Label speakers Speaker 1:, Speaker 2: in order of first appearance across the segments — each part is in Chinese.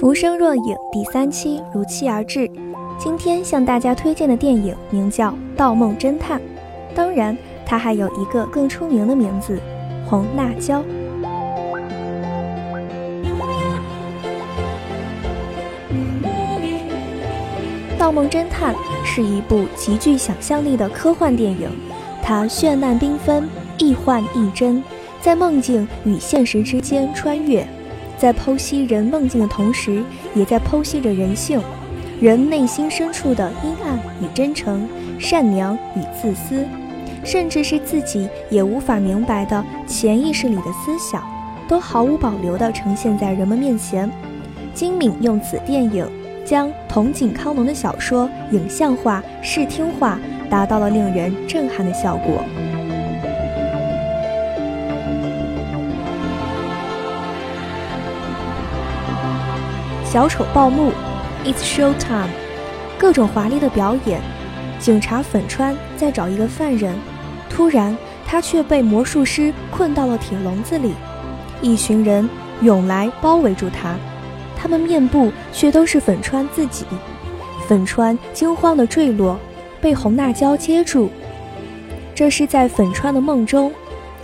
Speaker 1: 浮生若影第三期如期而至，今天向大家推荐的电影名叫《盗梦侦探》，当然，它还有一个更出名的名字——红辣椒。《盗梦侦探》是一部极具想象力的科幻电影，它绚烂缤纷，亦幻亦真，在梦境与现实之间穿越。在剖析人梦境的同时，也在剖析着人性，人内心深处的阴暗与真诚、善良与自私，甚至是自己也无法明白的潜意识里的思想，都毫无保留地呈现在人们面前。金敏用此电影将桐井康隆的小说影像化、视听化，达到了令人震撼的效果。小丑报幕，It's show time，各种华丽的表演。警察粉川在找一个犯人，突然他却被魔术师困到了铁笼子里。一群人涌来包围住他，他们面部却都是粉川自己。粉川惊慌的坠落，被红辣椒接住。这是在粉川的梦中，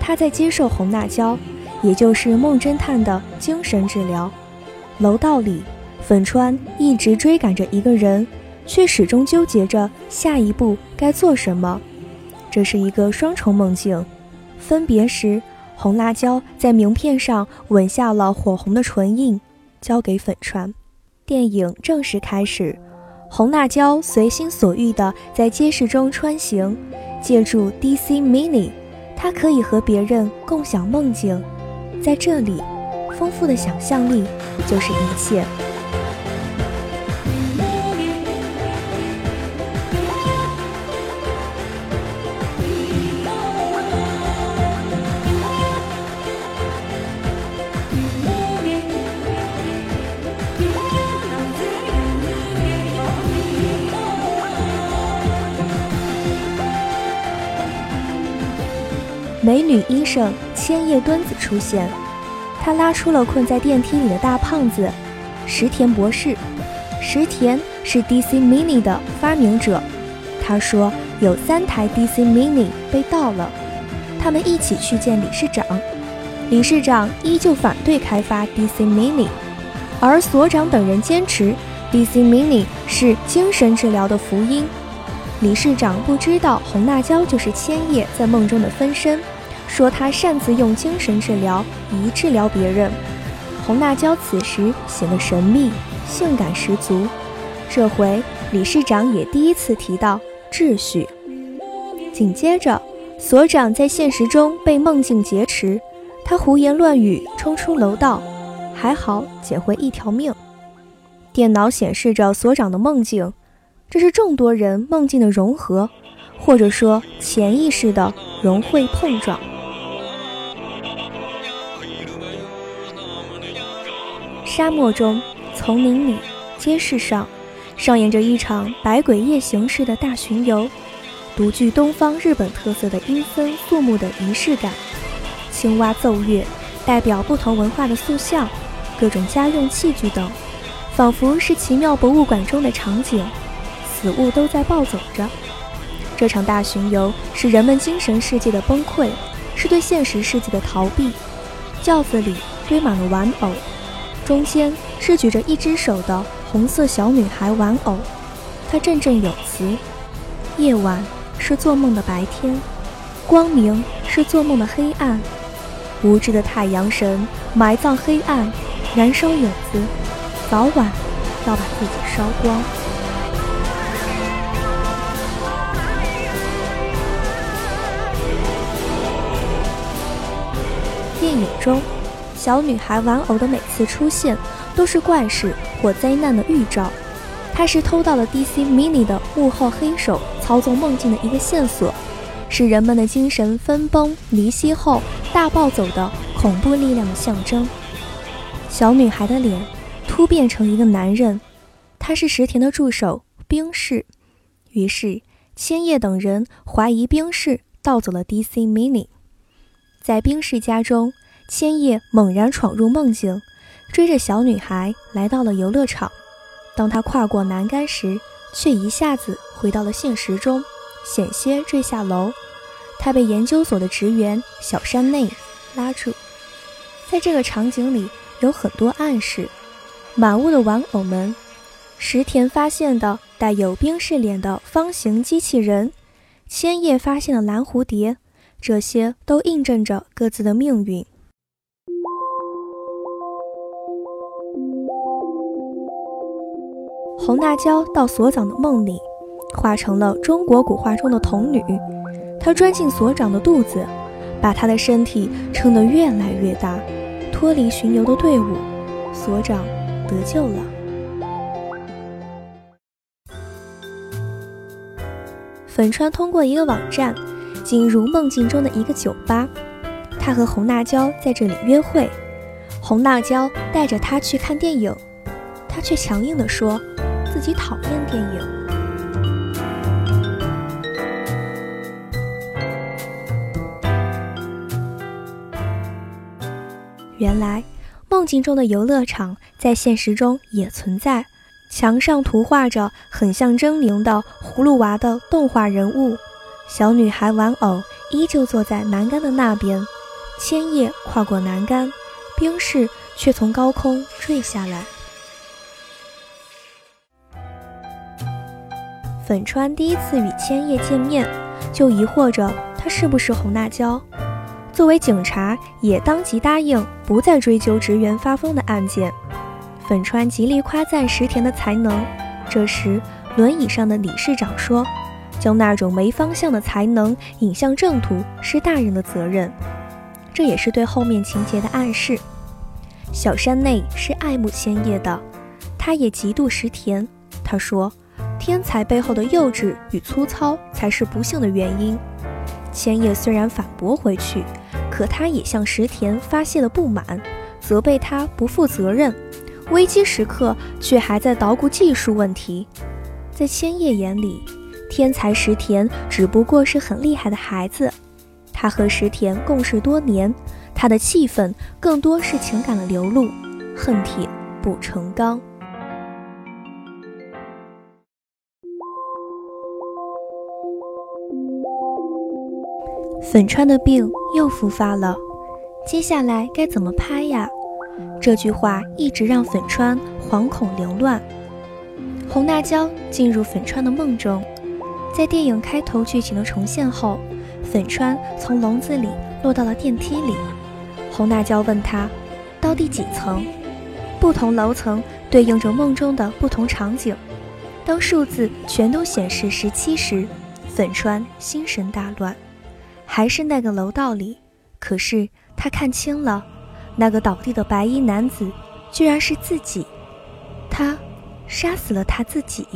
Speaker 1: 他在接受红辣椒，也就是梦侦探的精神治疗。楼道里。粉川一直追赶着一个人，却始终纠结着下一步该做什么。这是一个双重梦境。分别时，红辣椒在名片上吻下了火红的唇印，交给粉川。电影正式开始，红辣椒随心所欲地在街市中穿行，借助 DC Mini，它可以和别人共享梦境。在这里，丰富的想象力就是一切。美女医生千叶敦子出现，她拉出了困在电梯里的大胖子石田博士。石田是 DC Mini 的发明者，他说有三台 DC Mini 被盗了，他们一起去见理事长。理事长依旧反对开发 DC Mini，而所长等人坚持 DC Mini 是精神治疗的福音。理事长不知道红辣椒就是千叶在梦中的分身。说他擅自用精神治疗以治疗别人。红辣椒此时显得神秘、性感十足。这回理事长也第一次提到秩序。紧接着，所长在现实中被梦境劫持，他胡言乱语，冲出楼道，还好捡回一条命。电脑显示着所长的梦境，这是众多人梦境的融合，或者说潜意识的融会碰撞。沙漠中，丛林里，街市上，上演着一场百鬼夜行式的大巡游，独具东方日本特色的阴森肃穆的仪式感。青蛙奏乐，代表不同文化的塑像，各种家用器具等，仿佛是奇妙博物馆中的场景。死物都在暴走着。这场大巡游是人们精神世界的崩溃，是对现实世界的逃避。轿子里堆满了玩偶。中间是举着一只手的红色小女孩玩偶，她振振有词：“夜晚是做梦的白天，光明是做梦的黑暗。无知的太阳神埋葬黑暗，燃烧影子，早晚要把自己烧光。”电影中。小女孩玩偶的每次出现都是怪事或灾难的预兆，它是偷到了 DC Mini 的幕后黑手操纵梦境的一个线索，是人们的精神分崩离析后大暴走的恐怖力量的象征。小女孩的脸突变成一个男人，他是石田的助手冰室。于是千叶等人怀疑冰室盗走了 DC Mini，在冰室家中。千叶猛然闯入梦境，追着小女孩来到了游乐场。当他跨过栏杆时，却一下子回到了现实中，险些坠下楼。他被研究所的职员小山内拉住。在这个场景里有很多暗示：满屋的玩偶们，石田发现的带有冰室脸的方形机器人，千叶发现的蓝蝴蝶，这些都印证着各自的命运。红辣椒到所长的梦里，化成了中国古画中的童女。她钻进所长的肚子，把他的身体撑得越来越大，脱离巡游的队伍，所长得救了。粉川通过一个网站进入梦境中的一个酒吧，他和红辣椒在这里约会。红辣椒带着他去看电影，他却强硬地说。自己讨厌电影。原来，梦境中的游乐场在现实中也存在，墙上涂画着很像狰狞的葫芦娃的动画人物。小女孩玩偶依旧坐在栏杆的那边，千叶跨过栏杆，冰室却从高空坠下来。粉川第一次与千叶见面，就疑惑着他是不是红辣椒。作为警察，也当即答应不再追究职员发疯的案件。粉川极力夸赞石田的才能。这时，轮椅上的理事长说：“将那种没方向的才能引向正途是大人的责任。”这也是对后面情节的暗示。小山内是爱慕千叶的，他也嫉妒石田。他说。天才背后的幼稚与粗糙才是不幸的原因。千叶虽然反驳回去，可他也向石田发泄了不满，责备他不负责任。危机时刻却还在捣鼓技术问题。在千叶眼里，天才石田只不过是很厉害的孩子。他和石田共事多年，他的气愤更多是情感的流露，恨铁不成钢。粉川的病又复发了，接下来该怎么拍呀？这句话一直让粉川惶恐凌乱。红辣椒进入粉川的梦中，在电影开头剧情的重现后，粉川从笼子里落到了电梯里。红辣椒问他到第几层？不同楼层对应着梦中的不同场景。当数字全都显示十七时，粉川心神大乱。还是那个楼道里，可是他看清了，那个倒地的白衣男子居然是自己，他杀死了他自己。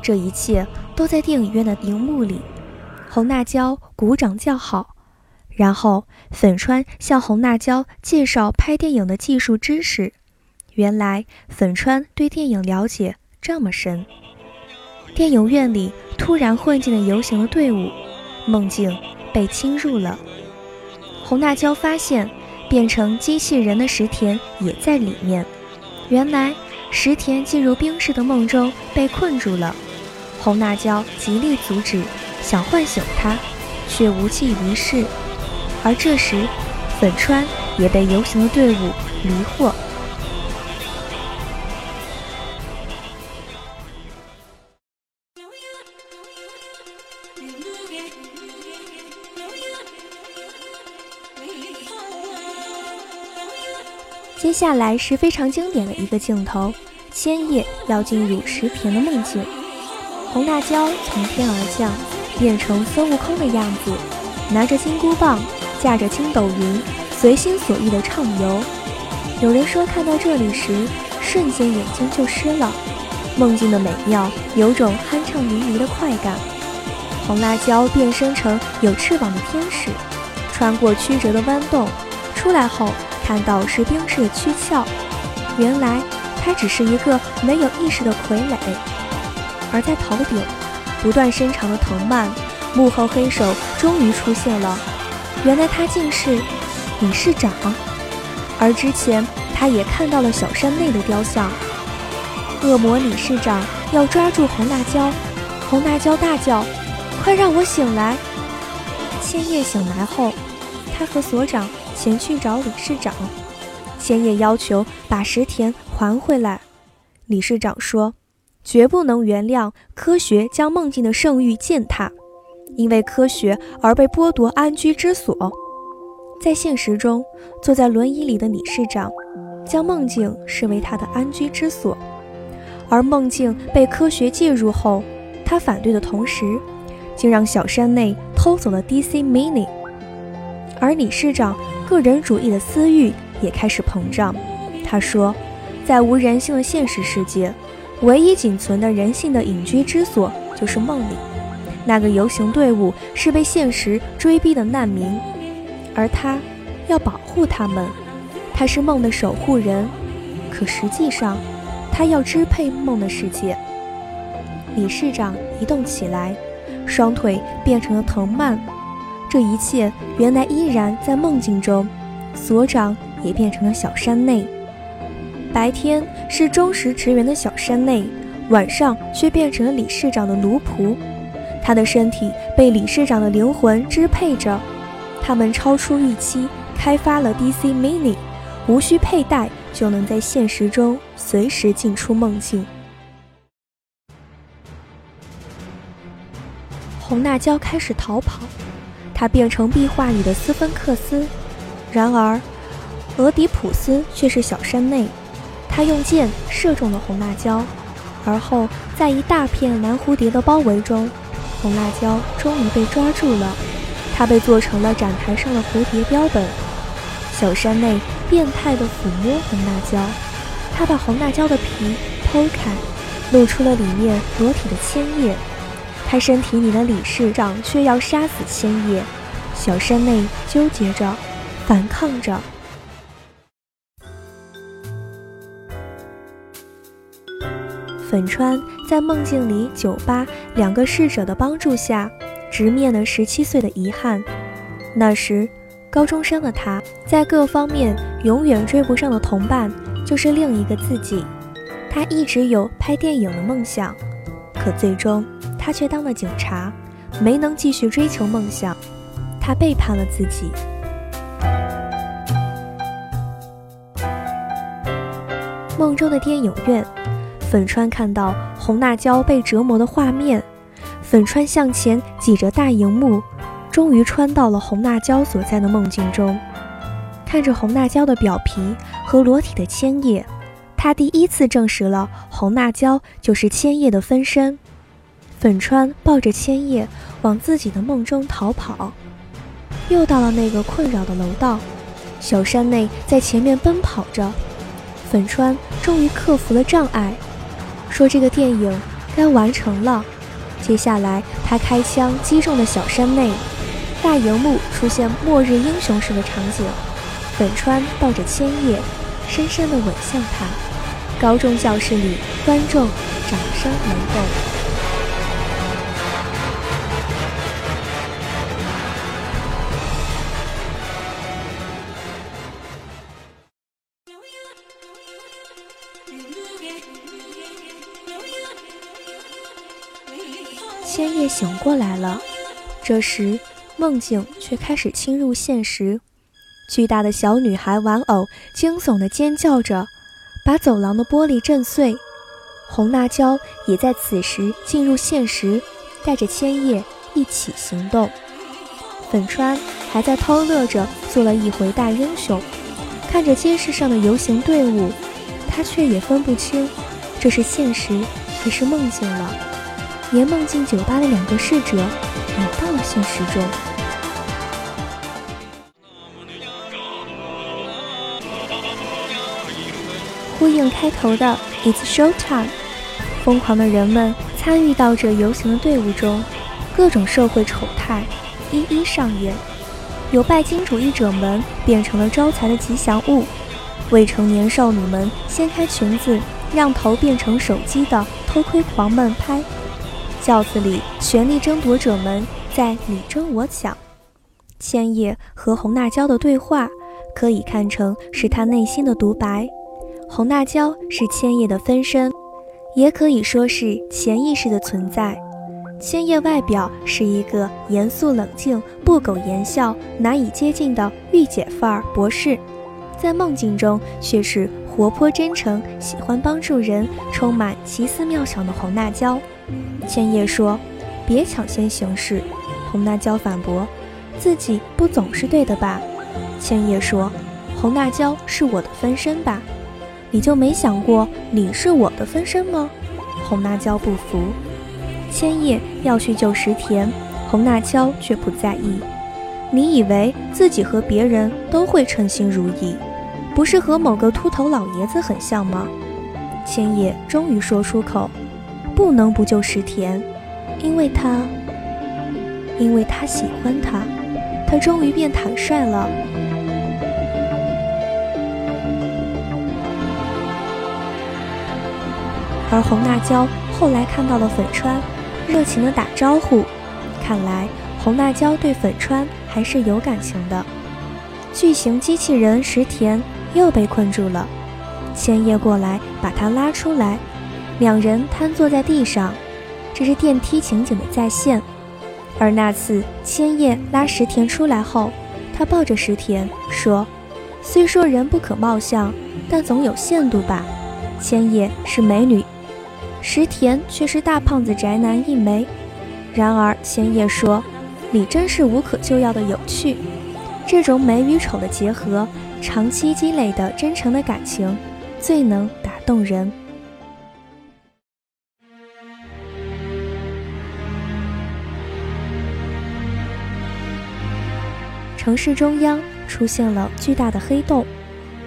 Speaker 1: 这一切都在电影院的荧幕里。红辣椒鼓掌叫好，然后粉川向红辣椒介绍拍电影的技术知识。原来粉川对电影了解这么深。电影院里突然混进了游行的队伍，梦境。被侵入了。红辣椒发现，变成机器人的石田也在里面。原来，石田进入冰室的梦中被困住了。红辣椒极力阻止，想唤醒他，却无济于事。而这时，粉川也被游行的队伍迷惑。下来是非常经典的一个镜头，千叶要进入石田的梦境，红辣椒从天而降，变成孙悟空的样子，拿着金箍棒，驾着筋斗云，随心所欲地畅游。有人说看到这里时，瞬间眼睛就湿了，梦境的美妙，有种酣畅淋漓的快感。红辣椒变身成有翅膀的天使，穿过曲折的弯洞，出来后。看到是冰室的躯壳，原来他只是一个没有意识的傀儡。而在头顶，不断伸长的藤蔓，幕后黑手终于出现了。原来他竟是理事长，而之前他也看到了小山内的雕像。恶魔理事长要抓住红辣椒，红辣椒大叫：“快让我醒来！”千叶醒来后，他和所长前去找理事长。千叶要求把石田还回来。理事长说：“绝不能原谅科学将梦境的圣域践踏，因为科学而被剥夺安居之所。”在现实中，坐在轮椅里的理事长将梦境视为他的安居之所。而梦境被科学介入后，他反对的同时，竟让小山内偷走了 DC Mini。而理事长个人主义的私欲也开始膨胀。他说，在无人性的现实世界，唯一仅存的人性的隐居之所就是梦里。那个游行队伍是被现实追逼的难民，而他要保护他们。他是梦的守护人，可实际上。他要支配梦的世界。理事长移动起来，双腿变成了藤蔓。这一切原来依然在梦境中。所长也变成了小山内。白天是忠实职员的小山内，晚上却变成了理事长的奴仆。他的身体被理事长的灵魂支配着。他们超出预期，开发了 DC Mini，无需佩戴。就能在现实中随时进出梦境。红辣椒开始逃跑，他变成壁画里的斯芬克斯。然而，俄狄浦斯却是小山内。他用箭射中了红辣椒，而后在一大片蓝蝴蝶的包围中，红辣椒终于被抓住了。他被做成了展台上的蝴蝶标本。小山内。变态地抚摸红辣椒，他把红辣椒的皮剖开，露出了里面裸体的千叶。他身体里的理事长却要杀死千叶。小山内纠结着，反抗着。粉川在梦境里酒吧两个侍者的帮助下，直面了十七岁的遗憾。那时。高中生的他，在各方面永远追不上的同伴，就是另一个自己。他一直有拍电影的梦想，可最终他却当了警察，没能继续追求梦想。他背叛了自己。梦中的电影院，粉川看到红辣椒被折磨的画面，粉川向前挤着大荧幕。终于穿到了红辣椒所在的梦境中，看着红辣椒的表皮和裸体的千叶，他第一次证实了红辣椒就是千叶的分身。粉川抱着千叶往自己的梦中逃跑，又到了那个困扰的楼道，小山内在前面奔跑着。粉川终于克服了障碍，说这个电影该完成了。接下来他开枪击中了小山内。大荧幕出现末日英雄式的场景，粉川抱着千叶，深深地吻向他。高中教室里，观众掌声雷动。过来了，这时。梦境却开始侵入现实，巨大的小女孩玩偶惊悚地尖叫着，把走廊的玻璃震碎。红辣椒也在此时进入现实，带着千叶一起行动。粉川还在偷乐着做了一回大英雄，看着街市上的游行队伍，他却也分不清这是现实还是梦境了。连梦境酒吧的两个侍者也到了现实中。呼应开头的 "It's Show Time"，疯狂的人们参与到这游行的队伍中，各种社会丑态一一上演。有拜金主义者们变成了招财的吉祥物，未成年少女们掀开裙子，让头变成手机的偷窥狂们拍。轿子里，权力争夺者们在你争我抢。千叶和红辣椒的对话。可以看成是他内心的独白。红辣椒是千叶的分身，也可以说是潜意识的存在。千叶外表是一个严肃冷静、不苟言笑、难以接近的御姐范儿博士，在梦境中却是活泼真诚、喜欢帮助人、充满奇思妙想的红辣椒。千叶说：“别抢先行事。”红辣椒反驳：“自己不总是对的吧？”千叶说：“红辣椒是我的分身吧？你就没想过你是我的分身吗？”红辣椒不服。千叶要去救石田，红辣椒却不在意。你以为自己和别人都会称心如意，不是和某个秃头老爷子很像吗？千叶终于说出口：“不能不救石田，因为他，因为他喜欢他。”他终于变坦率了。而红辣椒后来看到了粉川。热情的打招呼，看来红辣椒对粉川还是有感情的。巨型机器人石田又被困住了，千叶过来把他拉出来，两人瘫坐在地上。这是电梯情景的再现。而那次千叶拉石田出来后，他抱着石田说：“虽说人不可貌相，但总有限度吧。”千叶是美女。石田却是大胖子宅男一枚。然而千叶说：“你真是无可救药的有趣。”这种美与丑的结合，长期积累的真诚的感情，最能打动人。城市中央出现了巨大的黑洞，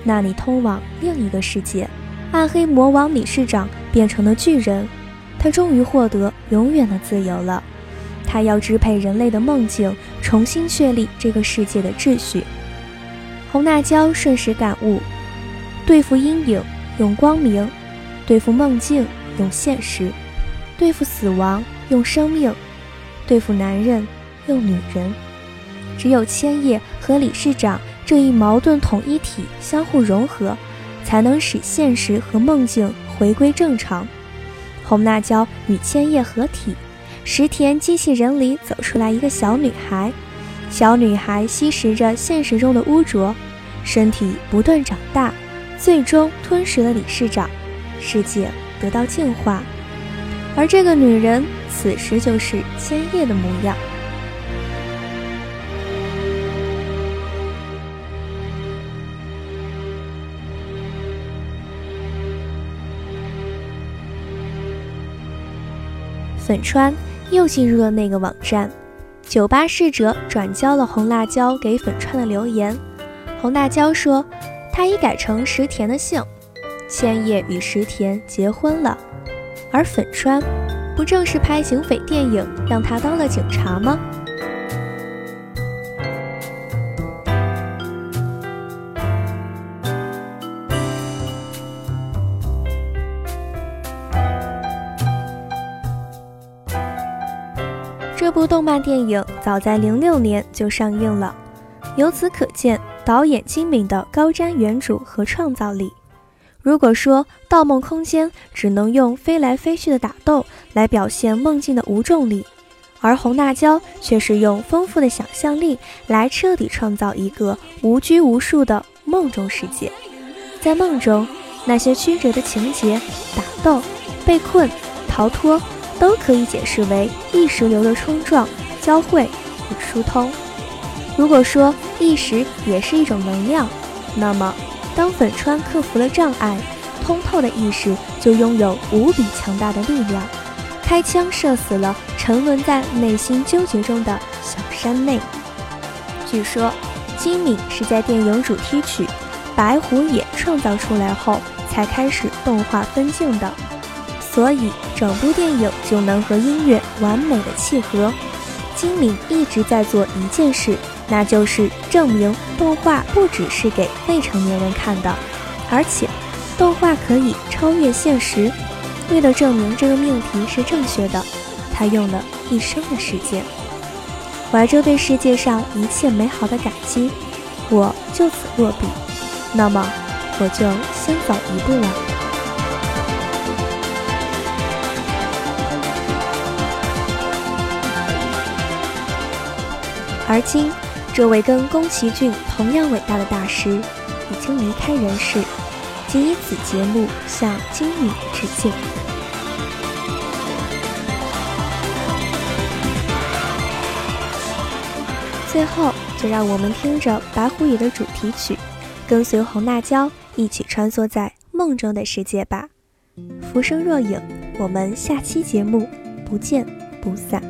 Speaker 1: 那里通往另一个世界。暗黑魔王理事长。变成了巨人，他终于获得永远的自由了。他要支配人类的梦境，重新确立这个世界的秩序。红辣椒瞬时感悟：对付阴影用光明，对付梦境用现实，对付死亡用生命，对付男人用女人。只有千叶和理事长这一矛盾统一体相互融合，才能使现实和梦境。回归正常，红辣椒与千叶合体，石田机器人里走出来一个小女孩，小女孩吸食着现实中的污浊，身体不断长大，最终吞噬了理事长，世界得到净化，而这个女人此时就是千叶的模样。粉川又进入了那个网站，酒吧侍者转交了红辣椒给粉川的留言。红辣椒说，他已改成石田的姓，千叶与石田结婚了。而粉川，不正是拍警匪电影让他当了警察吗？部动漫电影早在零六年就上映了，由此可见导演精明的高瞻远瞩和创造力。如果说《盗梦空间》只能用飞来飞去的打斗来表现梦境的无重力，而红辣椒却是用丰富的想象力来彻底创造一个无拘无束的梦中世界。在梦中，那些曲折的情节、打斗、被困、逃脱。都可以解释为意识流的冲撞、交汇与疏通。如果说意识也是一种能量，那么当粉川克服了障碍，通透的意识就拥有无比强大的力量，开枪射死了沉沦在内心纠结中的小山内。据说金敏是在电影主题曲《白虎也》创造出来后才开始动画分镜的。所以，整部电影就能和音乐完美的契合。金敏一直在做一件事，那就是证明动画不只是给未成年人看的，而且动画可以超越现实。为了证明这个命题是正确的，他用了一生的时间。怀着对世界上一切美好的感激，
Speaker 2: 我就此落笔，那么我就先走一步了。而今，这位跟宫崎骏同样伟大的大师已经离开人世，仅以此节目向金宇致敬。最后，就让我们听着《白狐野》的主题曲，跟随红辣椒一起穿梭在梦中的世界吧。浮生若影，我们下期节目不见不散。